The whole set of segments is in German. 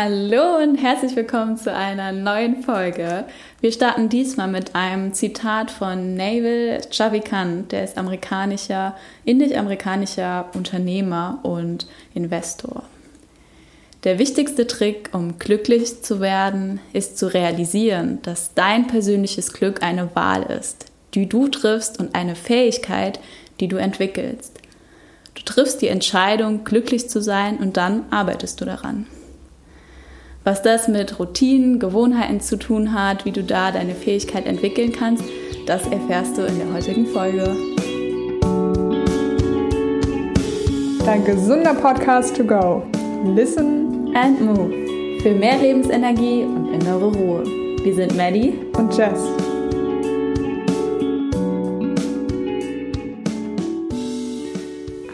Hallo und herzlich willkommen zu einer neuen Folge. Wir starten diesmal mit einem Zitat von Naval Chavikant, der ist amerikanischer, indisch-amerikanischer Unternehmer und Investor. Der wichtigste Trick, um glücklich zu werden, ist zu realisieren, dass dein persönliches Glück eine Wahl ist, die du triffst und eine Fähigkeit, die du entwickelst. Du triffst die Entscheidung, glücklich zu sein und dann arbeitest du daran. Was das mit Routinen, Gewohnheiten zu tun hat, wie du da deine Fähigkeit entwickeln kannst, das erfährst du in der heutigen Folge. Dein gesunder Podcast to go. Listen and move. Für mehr Lebensenergie und innere Ruhe. Wir sind Maddie und Jess.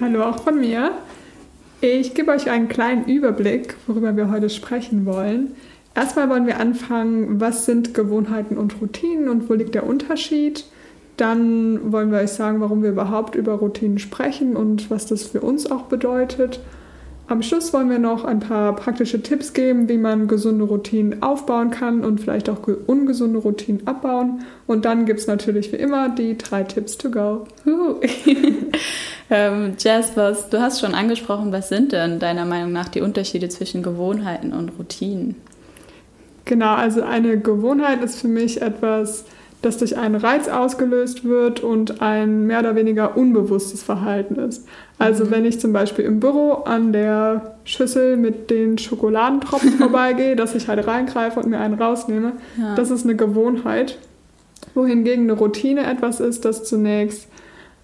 Hallo auch von mir. Ich gebe euch einen kleinen Überblick, worüber wir heute sprechen wollen. Erstmal wollen wir anfangen, was sind Gewohnheiten und Routinen und wo liegt der Unterschied. Dann wollen wir euch sagen, warum wir überhaupt über Routinen sprechen und was das für uns auch bedeutet. Am Schluss wollen wir noch ein paar praktische Tipps geben, wie man gesunde Routinen aufbauen kann und vielleicht auch ungesunde Routinen abbauen. Und dann gibt es natürlich wie immer die drei Tipps to go. Ähm, Jazz, was, du hast schon angesprochen, was sind denn deiner Meinung nach die Unterschiede zwischen Gewohnheiten und Routinen? Genau, also eine Gewohnheit ist für mich etwas, das durch einen Reiz ausgelöst wird und ein mehr oder weniger unbewusstes Verhalten ist. Also mhm. wenn ich zum Beispiel im Büro an der Schüssel mit den Schokoladentropfen vorbeigehe, dass ich halt reingreife und mir einen rausnehme, ja. das ist eine Gewohnheit. Wohingegen eine Routine etwas ist, das zunächst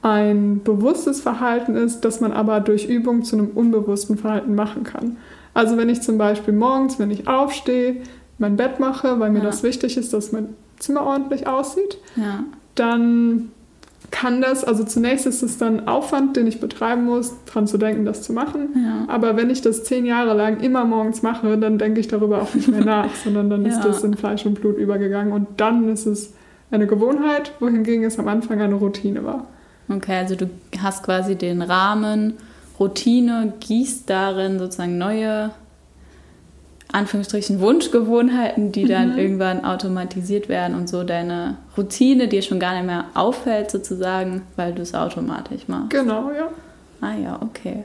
ein bewusstes Verhalten ist, das man aber durch Übung zu einem unbewussten Verhalten machen kann. Also wenn ich zum Beispiel morgens, wenn ich aufstehe, mein Bett mache, weil mir ja. das wichtig ist, dass mein Zimmer ordentlich aussieht, ja. dann kann das, also zunächst ist es dann Aufwand, den ich betreiben muss, daran zu denken, das zu machen. Ja. Aber wenn ich das zehn Jahre lang immer morgens mache, dann denke ich darüber auch nicht mehr nach, sondern dann ist das in Fleisch und Blut übergegangen und dann ist es eine Gewohnheit, wohingegen es am Anfang eine Routine war. Okay, also du hast quasi den Rahmen, Routine, gießt darin sozusagen neue, Anführungsstrichen, Wunschgewohnheiten, die dann mhm. irgendwann automatisiert werden und so deine Routine dir schon gar nicht mehr auffällt sozusagen, weil du es automatisch machst. Genau, ja. Ah ja, okay.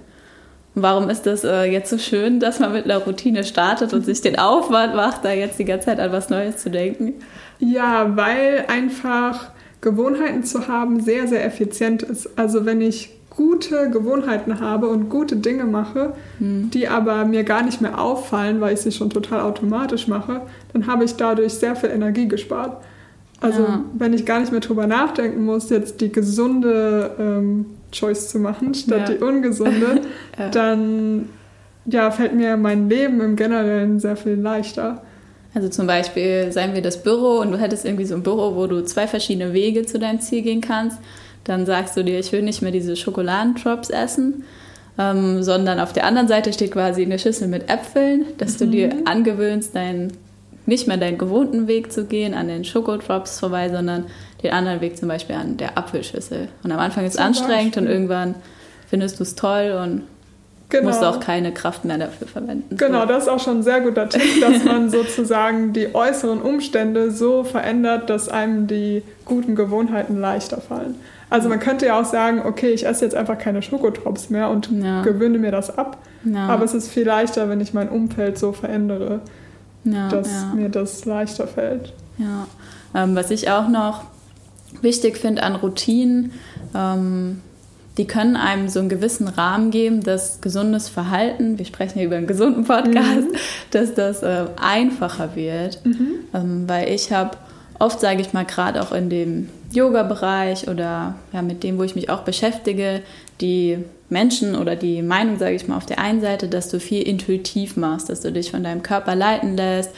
Und warum ist das äh, jetzt so schön, dass man mit einer Routine startet und sich den Aufwand macht, da jetzt die ganze Zeit an was Neues zu denken? Ja, weil einfach Gewohnheiten zu haben sehr, sehr effizient ist. Also wenn ich gute Gewohnheiten habe und gute Dinge mache, hm. die aber mir gar nicht mehr auffallen, weil ich sie schon total automatisch mache, dann habe ich dadurch sehr viel Energie gespart. Also ja. wenn ich gar nicht mehr drüber nachdenken muss, jetzt die gesunde ähm, Choice zu machen statt ja. die ungesunde, ja. dann ja, fällt mir mein Leben im Generellen sehr viel leichter. Also zum Beispiel, seien wir das Büro und du hättest irgendwie so ein Büro, wo du zwei verschiedene Wege zu deinem Ziel gehen kannst. Dann sagst du dir, ich will nicht mehr diese Schokoladendrops essen, ähm, sondern auf der anderen Seite steht quasi eine Schüssel mit Äpfeln, dass du dir mhm. angewöhnst, dein, nicht mehr deinen gewohnten Weg zu gehen, an den Schokodrops vorbei, sondern den anderen Weg zum Beispiel an der Apfelschüssel. Und am Anfang ist es anstrengend und irgendwann findest du es toll und Genau. Musst auch keine Kraft mehr dafür verwenden. Genau, das ist auch schon ein sehr guter Tipp, dass man sozusagen die äußeren Umstände so verändert, dass einem die guten Gewohnheiten leichter fallen. Also man könnte ja auch sagen, okay, ich esse jetzt einfach keine Schokotrops mehr und ja. gewöhne mir das ab. Ja. Aber es ist viel leichter, wenn ich mein Umfeld so verändere, ja, dass mir das leichter fällt. Ja, ähm, was ich auch noch wichtig finde an Routinen, ähm, die können einem so einen gewissen Rahmen geben, dass gesundes Verhalten, wir sprechen hier über einen gesunden Podcast, mhm. dass das äh, einfacher wird. Mhm. Ähm, weil ich habe oft, sage ich mal, gerade auch in dem Yoga-Bereich oder ja, mit dem, wo ich mich auch beschäftige, die Menschen oder die Meinung, sage ich mal, auf der einen Seite, dass du viel intuitiv machst, dass du dich von deinem Körper leiten lässt,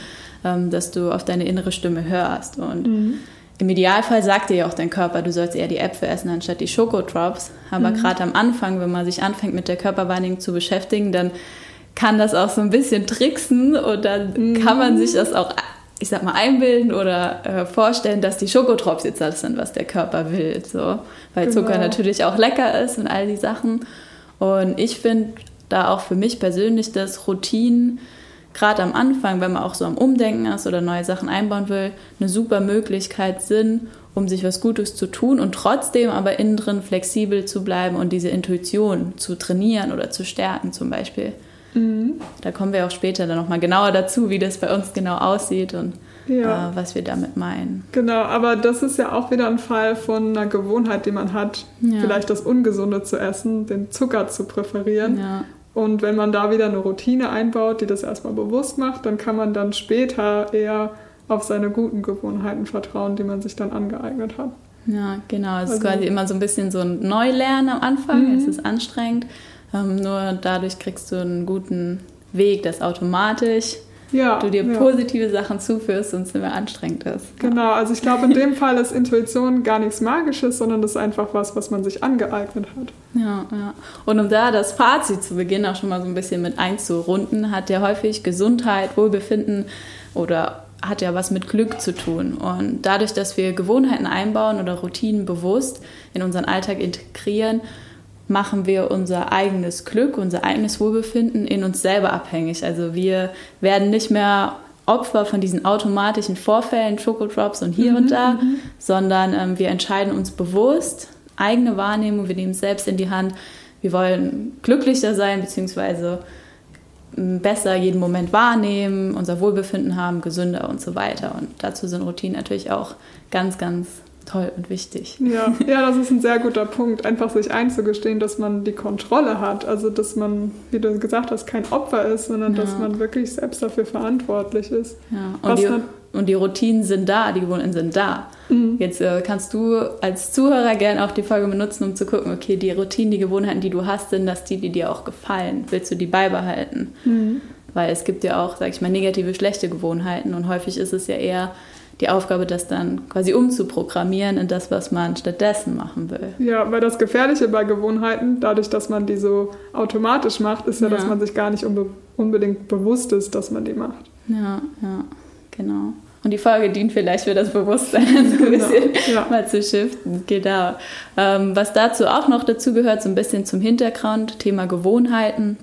ähm, dass du auf deine innere Stimme hörst. Und mhm im Idealfall sagt dir ja auch dein Körper, du sollst eher die Äpfel essen anstatt die Schokotrops. Aber mhm. gerade am Anfang, wenn man sich anfängt mit der Körperwahrnehmung zu beschäftigen, dann kann das auch so ein bisschen tricksen und dann mhm. kann man sich das auch, ich sag mal, einbilden oder äh, vorstellen, dass die Schokotrops jetzt das sind, was der Körper will. So. Weil genau. Zucker natürlich auch lecker ist und all die Sachen. Und ich finde da auch für mich persönlich, dass Routinen gerade am Anfang, wenn man auch so am Umdenken ist oder neue Sachen einbauen will, eine super Möglichkeit sind, um sich was Gutes zu tun und trotzdem aber innen drin flexibel zu bleiben und diese Intuition zu trainieren oder zu stärken zum Beispiel. Mhm. Da kommen wir auch später dann nochmal genauer dazu, wie das bei uns genau aussieht und ja. äh, was wir damit meinen. Genau, aber das ist ja auch wieder ein Fall von einer Gewohnheit, die man hat, ja. vielleicht das Ungesunde zu essen, den Zucker zu präferieren. Ja. Und wenn man da wieder eine Routine einbaut, die das erstmal bewusst macht, dann kann man dann später eher auf seine guten Gewohnheiten vertrauen, die man sich dann angeeignet hat. Ja, genau. Es also, ist quasi immer so ein bisschen so ein Neulernen am Anfang. Mhm. Es ist anstrengend. Ähm, nur dadurch kriegst du einen guten Weg, das automatisch ja, du dir ja. positive Sachen zuführst und es mehr anstrengend ist. Genau, also ich glaube, in dem Fall ist Intuition gar nichts Magisches, sondern das ist einfach was, was man sich angeeignet hat. Ja, ja. Und um da das Fazit zu Beginn auch schon mal so ein bisschen mit einzurunden, hat ja häufig Gesundheit, Wohlbefinden oder hat ja was mit Glück zu tun. Und dadurch, dass wir Gewohnheiten einbauen oder Routinen bewusst in unseren Alltag integrieren, machen wir unser eigenes Glück, unser eigenes Wohlbefinden in uns selber abhängig. Also wir werden nicht mehr Opfer von diesen automatischen Vorfällen, Schokodrops und hier mhm, und da, mhm. sondern ähm, wir entscheiden uns bewusst, eigene Wahrnehmung, wir nehmen es selbst in die Hand. Wir wollen glücklicher sein, beziehungsweise besser jeden Moment wahrnehmen, unser Wohlbefinden haben, gesünder und so weiter. Und dazu sind Routinen natürlich auch ganz, ganz toll und wichtig. Ja, ja, das ist ein sehr guter Punkt, einfach sich einzugestehen, dass man die Kontrolle hat. Also, dass man, wie du gesagt hast, kein Opfer ist, sondern ja. dass man wirklich selbst dafür verantwortlich ist. Ja. Und, die, und die Routinen sind da, die Gewohnheiten sind da. Mhm. Jetzt äh, kannst du als Zuhörer gerne auch die Folge benutzen, um zu gucken, okay, die Routinen, die Gewohnheiten, die du hast, sind das die, die dir auch gefallen? Willst du die beibehalten? Mhm. Weil es gibt ja auch, sag ich mal, negative, schlechte Gewohnheiten und häufig ist es ja eher die Aufgabe, das dann quasi umzuprogrammieren in das, was man stattdessen machen will. Ja, weil das Gefährliche bei Gewohnheiten, dadurch, dass man die so automatisch macht, ist ja, ja. dass man sich gar nicht unbe unbedingt bewusst ist, dass man die macht. Ja, ja, genau. Und die Folge dient vielleicht für das Bewusstsein, so ein genau, bisschen ja. mal zu shiften. Genau. Ähm, was dazu auch noch dazu gehört, so ein bisschen zum Hintergrund, Thema Gewohnheiten.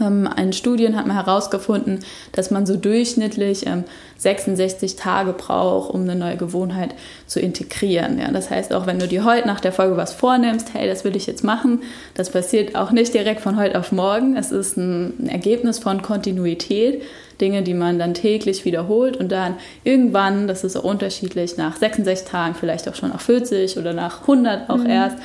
Ähm, in Studien hat man herausgefunden, dass man so durchschnittlich ähm, 66 Tage braucht, um eine neue Gewohnheit zu integrieren. Ja, das heißt, auch wenn du dir heute nach der Folge was vornimmst, hey, das will ich jetzt machen, das passiert auch nicht direkt von heute auf morgen. Es ist ein Ergebnis von Kontinuität, Dinge, die man dann täglich wiederholt und dann irgendwann, das ist auch unterschiedlich, nach 66 Tagen, vielleicht auch schon nach 40 oder nach 100 auch mhm. erst,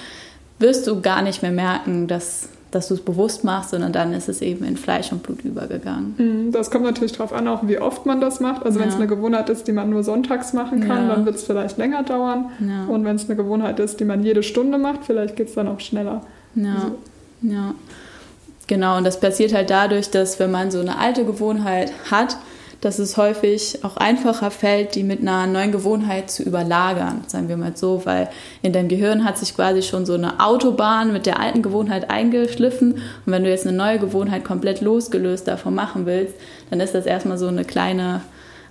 wirst du gar nicht mehr merken, dass dass du es bewusst machst, sondern dann ist es eben in Fleisch und Blut übergegangen. Mhm, das kommt natürlich darauf an, auch wie oft man das macht. Also ja. wenn es eine Gewohnheit ist, die man nur sonntags machen kann, ja. dann wird es vielleicht länger dauern. Ja. Und wenn es eine Gewohnheit ist, die man jede Stunde macht, vielleicht geht es dann auch schneller. Ja. Also. ja. Genau, und das passiert halt dadurch, dass wenn man so eine alte Gewohnheit hat, dass es häufig auch einfacher fällt, die mit einer neuen Gewohnheit zu überlagern, sagen wir mal so, weil in deinem Gehirn hat sich quasi schon so eine Autobahn mit der alten Gewohnheit eingeschliffen und wenn du jetzt eine neue Gewohnheit komplett losgelöst davon machen willst, dann ist das erstmal so eine kleine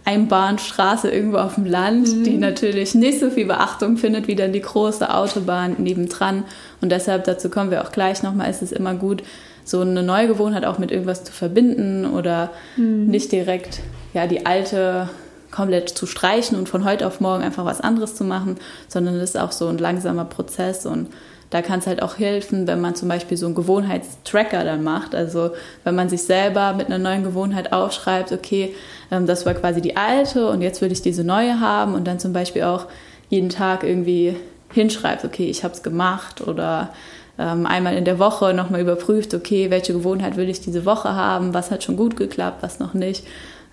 Einbahnstraße irgendwo auf dem Land, mhm. die natürlich nicht so viel Beachtung findet wie dann die große Autobahn nebendran. Und deshalb, dazu kommen wir auch gleich nochmal, ist es immer gut, so eine neue Gewohnheit auch mit irgendwas zu verbinden oder mhm. nicht direkt ja, die alte komplett zu streichen und von heute auf morgen einfach was anderes zu machen, sondern es ist auch so ein langsamer Prozess und da kann es halt auch helfen, wenn man zum Beispiel so einen Gewohnheitstracker dann macht. Also wenn man sich selber mit einer neuen Gewohnheit aufschreibt, okay, ähm, das war quasi die alte und jetzt würde ich diese neue haben und dann zum Beispiel auch jeden Tag irgendwie hinschreibt, okay, ich habe es gemacht oder ähm, einmal in der Woche nochmal überprüft, okay, welche Gewohnheit will ich diese Woche haben, was hat schon gut geklappt, was noch nicht.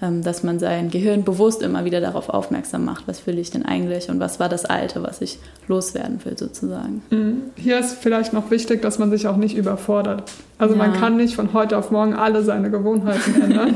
Ähm, dass man sein Gehirn bewusst immer wieder darauf aufmerksam macht, was will ich denn eigentlich und was war das Alte, was ich loswerden will sozusagen. Mhm. Hier ist vielleicht noch wichtig, dass man sich auch nicht überfordert. Also ja. man kann nicht von heute auf morgen alle seine Gewohnheiten ändern,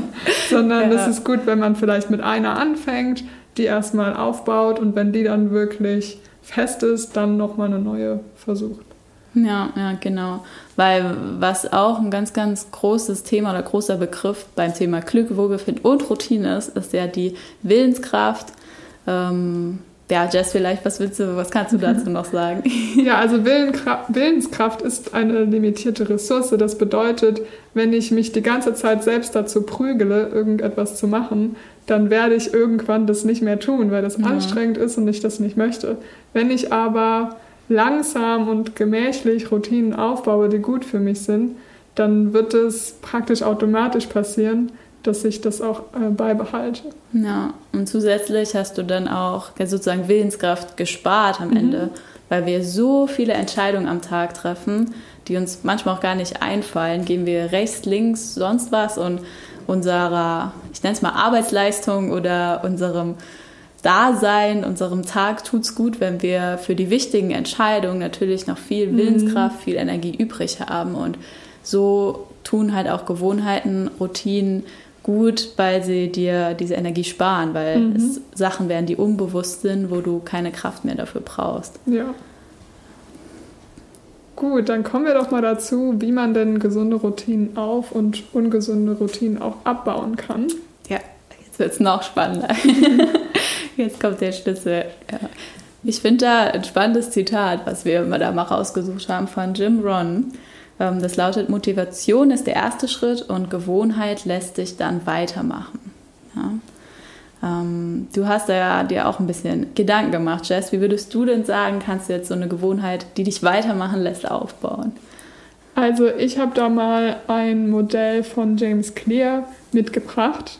sondern ja. es ist gut, wenn man vielleicht mit einer anfängt, die erstmal aufbaut und wenn die dann wirklich fest ist, dann nochmal eine neue versucht. Ja, ja, genau. Weil was auch ein ganz, ganz großes Thema oder großer Begriff beim Thema Glück, Wohlbefinden und Routine ist, ist ja die Willenskraft, ähm, ja, Jess, vielleicht, was willst du, was kannst du dazu noch sagen? Ja, also Willenskraft ist eine limitierte Ressource. Das bedeutet, wenn ich mich die ganze Zeit selbst dazu prügele, irgendetwas zu machen, dann werde ich irgendwann das nicht mehr tun, weil das ja. anstrengend ist und ich das nicht möchte. Wenn ich aber langsam und gemächlich Routinen aufbaue, die gut für mich sind, dann wird es praktisch automatisch passieren, dass ich das auch äh, beibehalte. Ja, und zusätzlich hast du dann auch sozusagen Willenskraft gespart am mhm. Ende, weil wir so viele Entscheidungen am Tag treffen, die uns manchmal auch gar nicht einfallen. Gehen wir rechts, links, sonst was und unserer, ich nenne es mal Arbeitsleistung oder unserem Dasein, unserem Tag tut es gut, wenn wir für die wichtigen Entscheidungen natürlich noch viel mhm. Willenskraft, viel Energie übrig haben. Und so tun halt auch Gewohnheiten, Routinen gut, weil sie dir diese Energie sparen, weil mhm. es Sachen werden, die unbewusst sind, wo du keine Kraft mehr dafür brauchst. Ja. Gut, dann kommen wir doch mal dazu, wie man denn gesunde Routinen auf und ungesunde Routinen auch abbauen kann. Ja, jetzt wird es noch spannender. jetzt kommt der Schlüssel. Ja. Ich finde da ein spannendes Zitat, was wir immer da mal rausgesucht haben von Jim Ron. Ähm, das lautet, Motivation ist der erste Schritt und Gewohnheit lässt sich dann weitermachen. Ja. Ähm, du hast da ja dir auch ein bisschen Gedanken gemacht, Jess. Wie würdest du denn sagen, kannst du jetzt so eine Gewohnheit, die dich weitermachen lässt, aufbauen? Also ich habe da mal ein Modell von James Clear mitgebracht,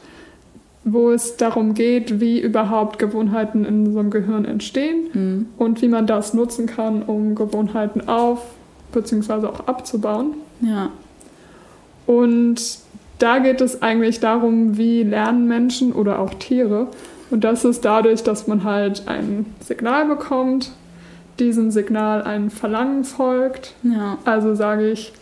wo es darum geht, wie überhaupt Gewohnheiten in unserem Gehirn entstehen mhm. und wie man das nutzen kann, um Gewohnheiten auf beziehungsweise auch abzubauen. Ja. Und da geht es eigentlich darum, wie lernen Menschen oder auch Tiere. Und das ist dadurch, dass man halt ein Signal bekommt, diesem Signal ein Verlangen folgt. Ja. Also sage ich,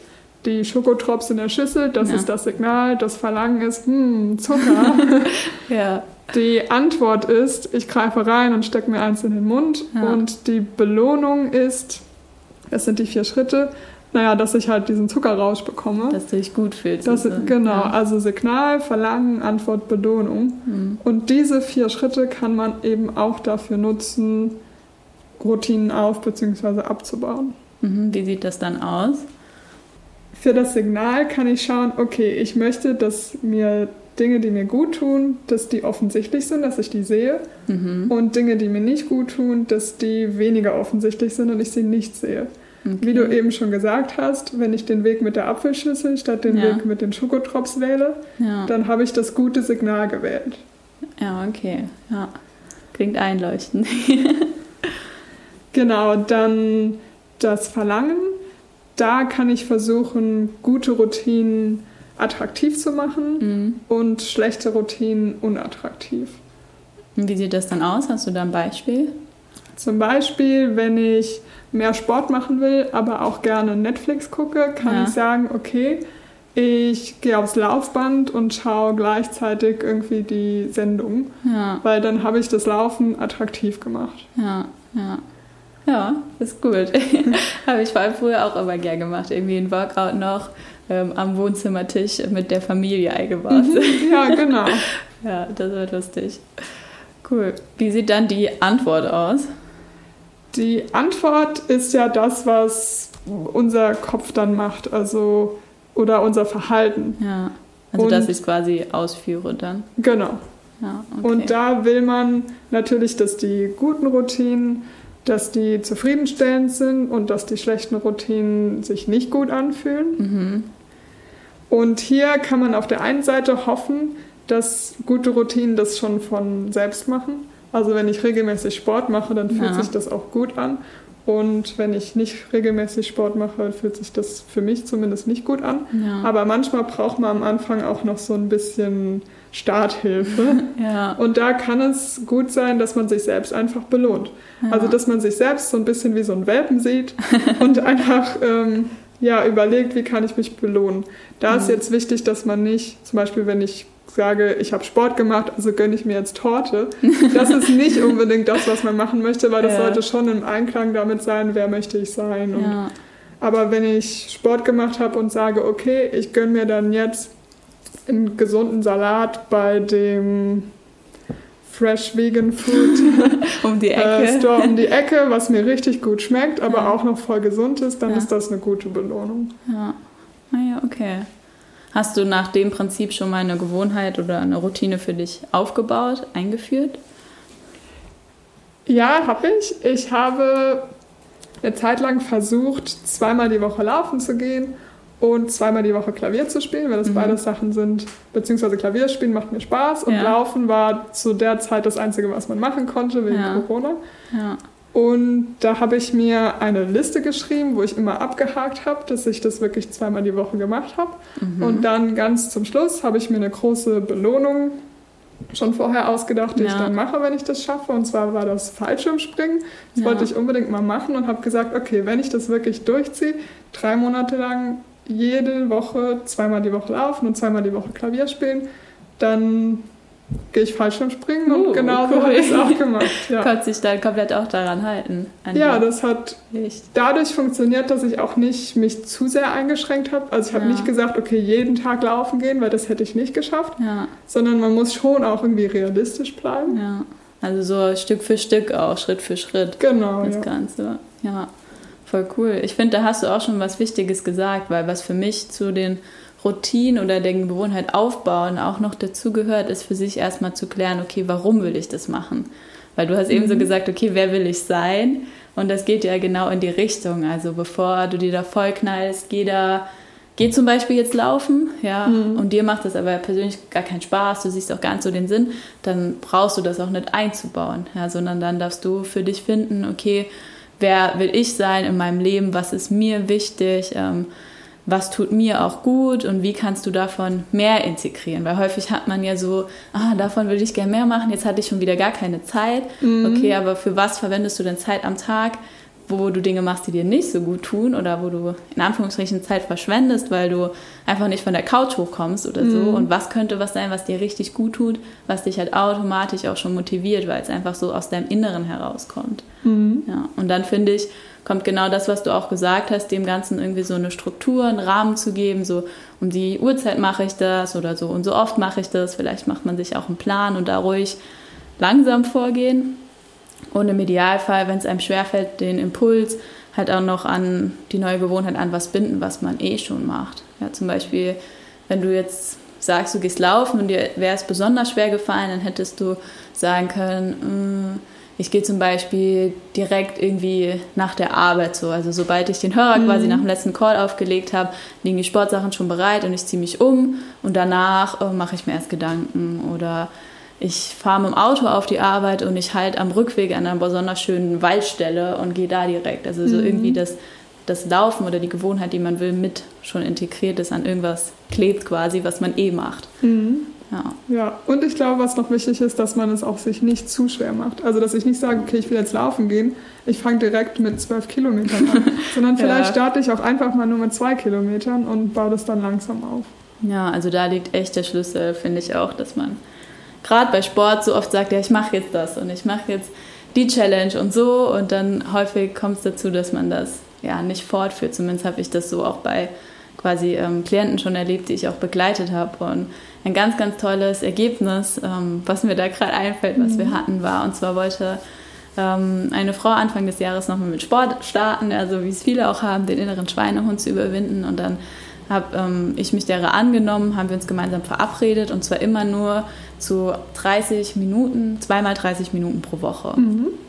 die Schokotrops in der Schüssel, das ja. ist das Signal. Das Verlangen ist, hm, Zucker. ja. Die Antwort ist, ich greife rein und stecke mir eins in den Mund. Ja. Und die Belohnung ist, das sind die vier Schritte. Naja, dass ich halt diesen Zuckerrausch bekomme. Dass du dich gut fühlst. Das, also. genau, ja. also Signal, Verlangen, Antwort, Belohnung. Mhm. Und diese vier Schritte kann man eben auch dafür nutzen, Routinen auf- bzw. abzubauen. Mhm. Wie sieht das dann aus? Für das Signal kann ich schauen, okay, ich möchte, dass mir Dinge, die mir gut tun, dass die offensichtlich sind, dass ich die sehe. Mhm. Und Dinge, die mir nicht gut tun, dass die weniger offensichtlich sind und ich sie nicht sehe. Okay. Wie du eben schon gesagt hast, wenn ich den Weg mit der Apfelschüssel statt den ja. Weg mit den Schokotrops wähle, ja. dann habe ich das gute Signal gewählt. Ja, okay. Ja. Klingt einleuchtend. genau, dann das Verlangen. Da kann ich versuchen, gute Routinen attraktiv zu machen mhm. und schlechte Routinen unattraktiv. Wie sieht das dann aus? Hast du da ein Beispiel? Zum Beispiel, wenn ich mehr Sport machen will, aber auch gerne Netflix gucke, kann ja. ich sagen, okay, ich gehe aufs Laufband und schaue gleichzeitig irgendwie die Sendung, ja. weil dann habe ich das Laufen attraktiv gemacht. Ja, ja. Ja, ist gut. habe ich vor allem früher auch immer gern gemacht. Irgendwie ein Workout noch ähm, am Wohnzimmertisch mit der Familie eingebaut. Mhm. ja, genau. ja, das wird lustig. Cool. Wie sieht dann die Antwort aus? Die Antwort ist ja das, was unser Kopf dann macht, also oder unser Verhalten. Ja. Also und, dass ich es quasi ausführe dann. Genau. Ja, okay. Und da will man natürlich, dass die guten Routinen dass die zufriedenstellend sind und dass die schlechten Routinen sich nicht gut anfühlen. Mhm. Und hier kann man auf der einen Seite hoffen, dass gute Routinen das schon von selbst machen. Also wenn ich regelmäßig Sport mache, dann fühlt ja. sich das auch gut an. Und wenn ich nicht regelmäßig Sport mache, fühlt sich das für mich zumindest nicht gut an. Ja. Aber manchmal braucht man am Anfang auch noch so ein bisschen Starthilfe. ja. Und da kann es gut sein, dass man sich selbst einfach belohnt. Ja. Also dass man sich selbst so ein bisschen wie so ein Welpen sieht und einfach ähm, ja, überlegt, wie kann ich mich belohnen. Da ist jetzt wichtig, dass man nicht, zum Beispiel wenn ich sage, ich habe Sport gemacht, also gönne ich mir jetzt Torte. Das ist nicht unbedingt das, was man machen möchte, weil das ja. sollte schon im Einklang damit sein, wer möchte ich sein. Und. Aber wenn ich Sport gemacht habe und sage, okay, ich gönne mir dann jetzt einen gesunden Salat bei dem Fresh Vegan Food um die äh, Ecke. Store um die Ecke, was mir richtig gut schmeckt, aber Ja. auch noch voll gesund ist, dann Ja. ist das eine gute Belohnung. Ja. Naja, okay. Hast du nach dem Prinzip schon mal eine Gewohnheit oder eine Routine für dich aufgebaut, eingeführt? Ja, habe ich. Ich habe eine Zeit lang versucht, zweimal die Woche laufen zu gehen und zweimal die Woche Klavier zu spielen, weil das Mhm. beides Sachen sind. Beziehungsweise Klavier spielen macht mir Spaß und Ja. Laufen war zu der Zeit das Einzige, was man machen konnte wegen Ja. Corona. Ja. Und da habe ich mir eine Liste geschrieben, wo ich immer abgehakt habe, dass ich das wirklich zweimal die Woche gemacht habe. Mhm. Und dann ganz zum Schluss habe ich mir eine große Belohnung schon vorher ausgedacht, die ich Ja. dann mache, wenn ich das schaffe. Und zwar war das Fallschirmspringen. Das Ja. wollte ich unbedingt mal machen und habe gesagt, okay, wenn ich das wirklich durchziehe, drei Monate lang jede Woche zweimal die Woche laufen und zweimal die Woche Klavier spielen, dann gehe ich Fallschirmspringen und Uh, genau so cool. habe ich es auch gemacht. Ja. Konntest dich dann komplett auch daran halten? Ja, das hat Pflicht. dadurch funktioniert, dass ich auch nicht mich zu sehr eingeschränkt habe. Also ich habe Ja. nicht gesagt, okay, jeden Tag laufen gehen, weil das hätte ich nicht geschafft, Ja, sondern man muss schon auch irgendwie realistisch bleiben. ja. Also so Stück für Stück auch, Schritt für Schritt. Genau, das ja. Ganze. Ja, voll cool. Ich finde, da hast du auch schon was Wichtiges gesagt, weil was für mich zu den Routinen oder der Gewohnheit aufbauen auch noch dazugehört, ist für sich erstmal zu klären, okay, warum will ich das machen? Weil du hast eben so Mhm. gesagt, okay, wer will ich sein? Und das geht ja genau in die Richtung. Also bevor du dir da voll knallst, geh da, geh zum Beispiel jetzt laufen, ja, Mhm. und dir macht das aber persönlich gar keinen Spaß, du siehst auch gar nicht so den Sinn, dann brauchst du das auch nicht einzubauen, ja, sondern dann darfst du für dich finden, okay, wer will ich sein in meinem Leben, was ist mir wichtig, ähm, was tut mir auch gut und wie kannst du davon mehr integrieren? Weil häufig hat man ja so, ah, davon würde ich gerne mehr machen, jetzt hatte ich schon wieder gar keine Zeit. Okay, aber für was verwendest du denn Zeit am Tag, wo du Dinge machst, die dir nicht so gut tun oder wo du in Anführungsstrichen Zeit verschwendest, weil du einfach nicht von der Couch hochkommst oder so? Und was könnte was sein, was dir richtig gut tut, was dich halt automatisch auch schon motiviert, weil es einfach so aus deinem Inneren herauskommt? Ja, und dann finde ich, kommt genau das, was du auch gesagt hast, dem Ganzen irgendwie so eine Struktur, einen Rahmen zu geben, so um die Uhrzeit mache ich das oder so und so oft mache ich das. Vielleicht macht man sich auch einen Plan und da ruhig langsam vorgehen. Und im Idealfall, wenn es einem schwerfällt, den Impuls halt auch noch an die neue Gewohnheit an was binden, was man eh schon macht. Ja, zum Beispiel, wenn du jetzt sagst, du gehst laufen und dir wäre es besonders schwer gefallen, dann hättest du sagen können, mm, ich gehe zum Beispiel direkt irgendwie nach der Arbeit so. Also sobald ich den Hörer quasi nach dem letzten Call aufgelegt habe, liegen die Sportsachen schon bereit und ich ziehe mich um und danach äh, mache ich mir erst Gedanken. Oder ich fahre mit dem Auto auf die Arbeit und ich halte am Rückweg an einer besonders schönen Waldstelle und gehe da direkt. Also so irgendwie das, das Laufen oder die Gewohnheit, die man will, mit schon integriert ist, an irgendwas klebt quasi, was man eh macht. Ja. Ja, und ich glaube, was noch wichtig ist, dass man es auch sich nicht zu schwer macht. Also, dass ich nicht sage, okay, ich will jetzt laufen gehen, ich fange direkt mit zwölf Kilometern an, sondern vielleicht Ja. starte ich auch einfach mal nur mit zwei Kilometern und baue das dann langsam auf. Ja, also da liegt echt der Schlüssel, finde ich auch, dass man gerade bei Sport so oft sagt, ja, ich mache jetzt das und ich mache jetzt die Challenge und so. Und dann häufig kommt es dazu, dass man das ja nicht fortführt. Zumindest habe ich das so auch bei quasi ähm, Klienten schon erlebt, die ich auch begleitet habe. Und ein ganz, ganz tolles Ergebnis, ähm, was mir da gerade einfällt, was wir hatten, war und zwar wollte ähm, eine Frau Anfang des Jahres nochmal mit Sport starten, also wie es viele auch haben, den inneren Schweinehund zu überwinden. Und dann habe ähm, ich mich derer angenommen, haben wir uns gemeinsam verabredet und zwar immer nur zu 30 Minuten, zweimal 30 Minuten pro Woche.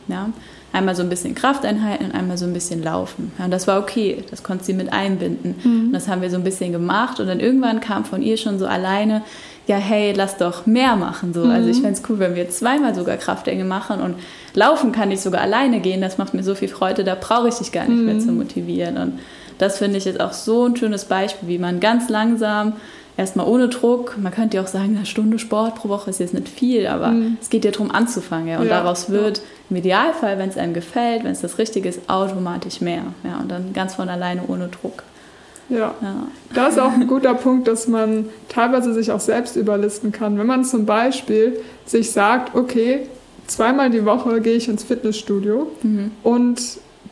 Ja? Einmal so ein bisschen Krafteinheiten und einmal so ein bisschen Laufen. Ja, und das war okay, das konnte sie mit einbinden. Und das haben wir so ein bisschen gemacht und dann irgendwann kam von ihr schon so alleine, ja hey, lass doch mehr machen. So. Also ich fände es cool, wenn wir zweimal sogar Kraftgänge machen und laufen kann ich sogar alleine gehen, das macht mir so viel Freude, da brauche ich dich gar nicht mehr zu motivieren. Und das finde ich jetzt auch so ein schönes Beispiel, wie man ganz langsam, erstmal ohne Druck, man könnte ja auch sagen, eine Stunde Sport pro Woche ist jetzt nicht viel, aber es geht ja darum anzufangen. Ja? Und Ja, daraus wird im Idealfall, wenn es einem gefällt, wenn es das Richtige ist, automatisch mehr. Ja? Und dann ganz von alleine ohne Druck. Ja. Ja. Da ist auch ein guter Punkt, dass man teilweise sich auch selbst überlisten kann. Wenn man zum Beispiel sich sagt, okay, zweimal die Woche gehe ich ins Fitnessstudio und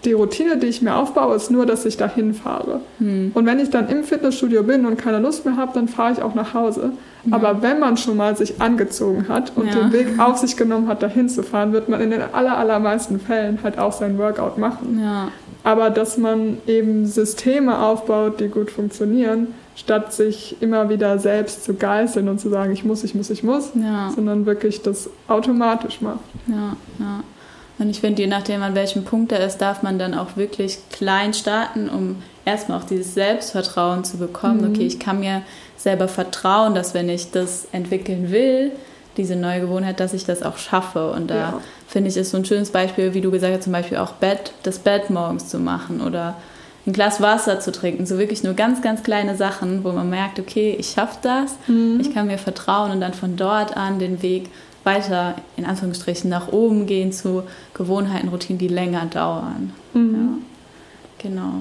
die Routine, die ich mir aufbaue, ist nur, dass ich dahin fahre. Und wenn ich dann im Fitnessstudio bin und keine Lust mehr habe, dann fahre ich auch nach Hause. Ja. Aber wenn man schon mal sich angezogen hat und ja. den Weg auf sich genommen hat, dahin zu fahren, wird man in den aller, allermeisten Fällen halt auch sein Workout machen. Ja. Aber dass man eben Systeme aufbaut, die gut funktionieren, statt sich immer wieder selbst zu geißeln und zu sagen, ich muss, ich muss, ich muss, sondern wirklich das automatisch macht. Ja, ja. Und ich finde, je nachdem, an welchem Punkt er ist, darf man dann auch wirklich klein starten, um erstmal auch dieses Selbstvertrauen zu bekommen. Mhm. Okay, ich kann mir selber vertrauen, dass wenn ich das entwickeln will, diese neue Gewohnheit, dass ich das auch schaffe. Und da ja. finde ich, ist so ein schönes Beispiel, wie du gesagt hast, zum Beispiel auch Bett, das Bett morgens zu machen oder ein Glas Wasser zu trinken. So wirklich nur ganz, ganz kleine Sachen, wo man merkt, okay, ich schaffe das, mhm. ich kann mir vertrauen und dann von dort an den Weg weiter, in Anführungsstrichen, nach oben gehen zu Gewohnheiten, Routinen, die länger dauern. Mhm. Ja, genau.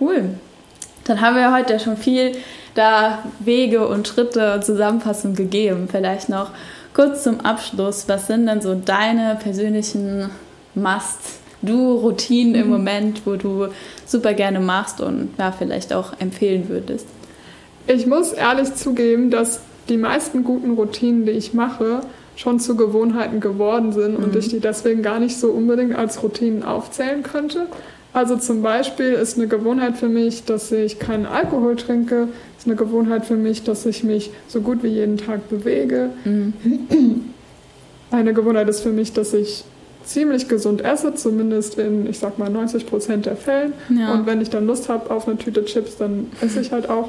Cool. Dann haben wir heute schon viel da Wege und Schritte und Zusammenfassung gegeben. Vielleicht noch kurz zum Abschluss. Was sind denn so deine persönlichen Must-Do-Routinen mhm. im Moment, wo du super gerne machst und ja, vielleicht auch empfehlen würdest? Ich muss ehrlich zugeben, dass die meisten guten Routinen, die ich mache, schon zu Gewohnheiten geworden sind mhm. und ich die deswegen gar nicht so unbedingt als Routinen aufzählen könnte. Also zum Beispiel ist eine Gewohnheit für mich, dass ich keinen Alkohol trinke. Ist eine Gewohnheit für mich, dass ich mich so gut wie jeden Tag bewege. Mhm. Eine Gewohnheit ist für mich, dass ich ziemlich gesund esse, zumindest in, ich sag mal, 90 Prozent der Fällen. Ja. Und wenn ich dann Lust habe auf eine Tüte Chips, dann esse ich halt auch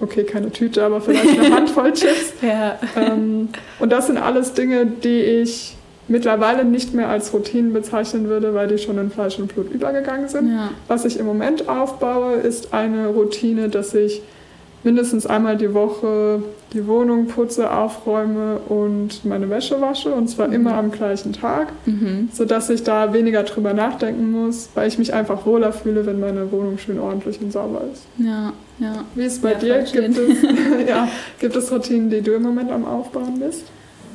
okay, keine Tüte, aber vielleicht eine Handvoll Chips. Ja. Ähm, und das sind alles Dinge, die ich mittlerweile nicht mehr als Routinen bezeichnen würde, weil die schon in Fleisch und Blut übergegangen sind. Ja. Was ich im Moment aufbaue, ist eine Routine, dass ich mindestens einmal die Woche die Wohnung putze, aufräume und meine Wäsche wasche und zwar mhm. immer am gleichen Tag, mhm. sodass ich da weniger drüber nachdenken muss, weil ich mich einfach wohler fühle, wenn meine Wohnung schön ordentlich und sauber ist. Ja, ja. Wie ist es bei ja, dir? Gibt es, ja, gibt es Routinen, die du im Moment am Aufbauen bist?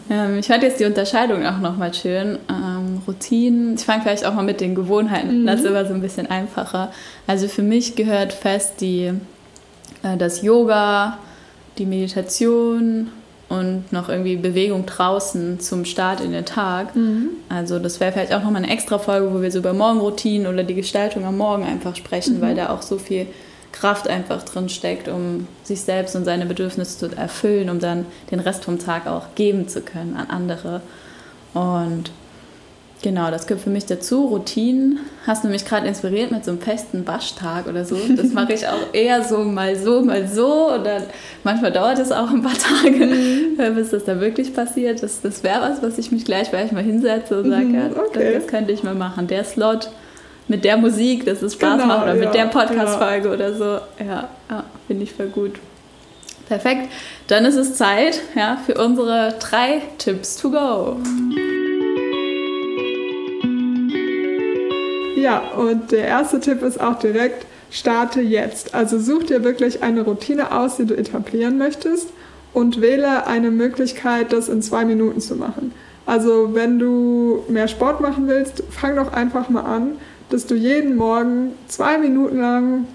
Ähm, ich fand jetzt die Unterscheidung auch nochmal schön. Ähm, Routinen, ich fange vielleicht auch mal mit den Gewohnheiten, mhm. das ist immer so ein bisschen einfacher. Also für mich gehört fest die das Yoga, die Meditation und noch irgendwie Bewegung draußen zum Start in den Tag. Mhm. Also das wäre vielleicht auch nochmal eine extra Folge, wo wir so über Morgenroutinen oder die Gestaltung am Morgen einfach sprechen, mhm. weil da auch so viel Kraft einfach drin steckt, um sich selbst und seine Bedürfnisse zu erfüllen, um dann den Rest vom Tag auch geben zu können an andere. Und Genau, das gehört für mich dazu. Routinen hast du mich gerade inspiriert mit so einem festen Waschtag oder so. Das mache ich auch eher so mal so, mal so. Oder manchmal dauert es auch ein paar Tage, mhm. bis das da wirklich passiert. Das, das wäre was, was ich mich gleich vielleicht mal hinsetze und sage, mhm, ja, okay. das, das, könnte ich mal machen. Der Slot mit der Musik, dass es Spaß genau, macht oder ja, mit der Podcast-Folge ja. oder so. Ja, ja finde ich voll gut. Perfekt. Dann ist es Zeit ja, für unsere drei Tipps to go. Ja, und der erste Tipp ist auch direkt, starte jetzt. Also such dir wirklich eine Routine aus, die du etablieren möchtest und wähle eine Möglichkeit, das in zwei Minuten zu machen. Also wenn du mehr Sport machen willst, fang doch einfach mal an, dass du jeden Morgen zwei Minuten lang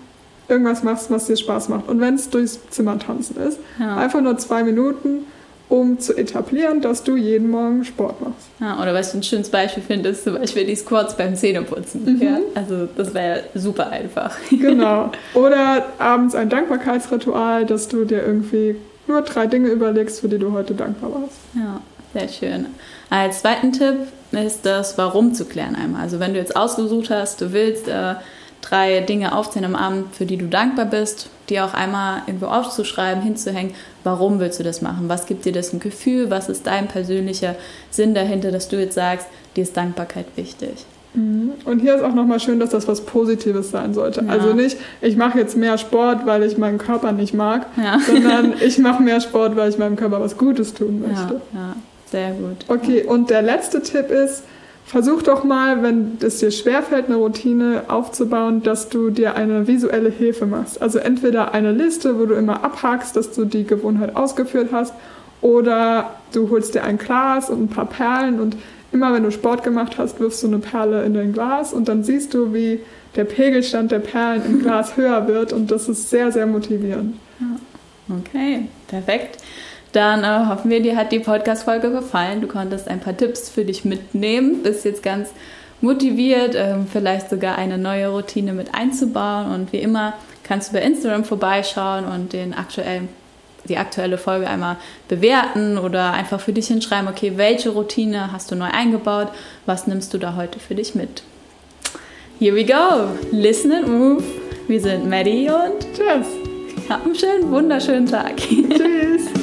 irgendwas machst, was dir Spaß macht. Und wenn es durchs Zimmer tanzen ist, ja. einfach nur zwei Minuten um zu etablieren, dass du jeden Morgen Sport machst. Ja, oder was ich ein schönes Beispiel finde, ist zum Beispiel die Squats beim Zähneputzen. Mhm. Ja? Also das wäre super einfach. Genau. Oder abends ein Dankbarkeitsritual, dass du dir irgendwie nur drei Dinge überlegst, für die du heute dankbar warst. Ja, sehr schön. Als zweiten Tipp ist das Warum zu klären einmal. Also wenn du jetzt ausgesucht hast, du willst äh, drei Dinge aufzählen am Abend, für die du dankbar bist, die auch einmal irgendwo aufzuschreiben, hinzuhängen. Warum willst du das machen? Was gibt dir das ein Gefühl? Was ist dein persönlicher Sinn dahinter, dass du jetzt sagst, dir ist Dankbarkeit wichtig? Mhm. Und hier ist auch nochmal schön, dass das was Positives sein sollte. Ja. Also nicht, ich mache jetzt mehr Sport, weil ich meinen Körper nicht mag, ja. sondern ich mache mehr Sport, weil ich meinem Körper was Gutes tun möchte. Ja, ja. sehr gut. Okay, und der letzte Tipp ist, Versuch doch mal, wenn es dir schwerfällt, eine Routine aufzubauen, dass du dir eine visuelle Hilfe machst. Also entweder eine Liste, wo du immer abhakst, dass du die Gewohnheit ausgeführt hast, oder du holst dir ein Glas und ein paar Perlen und immer wenn du Sport gemacht hast, wirfst du eine Perle in dein Glas und dann siehst du, wie der Pegelstand der Perlen im Glas höher wird und das ist sehr, sehr motivierend. Okay, perfekt. Dann äh, hoffen wir, dir hat die Podcast-Folge gefallen. Du konntest ein paar Tipps für dich mitnehmen, bist jetzt ganz motiviert, äh, vielleicht sogar eine neue Routine mit einzubauen. Und wie immer kannst du bei Instagram vorbeischauen und den aktuellen die aktuelle Folge einmal bewerten oder einfach für dich hinschreiben, okay, welche Routine hast du neu eingebaut, was nimmst du da heute für dich mit. Here we go. Listen and move. Wir sind Maddie und Tschüss. Hab einen schönen, wunderschönen Tag. Tschüss.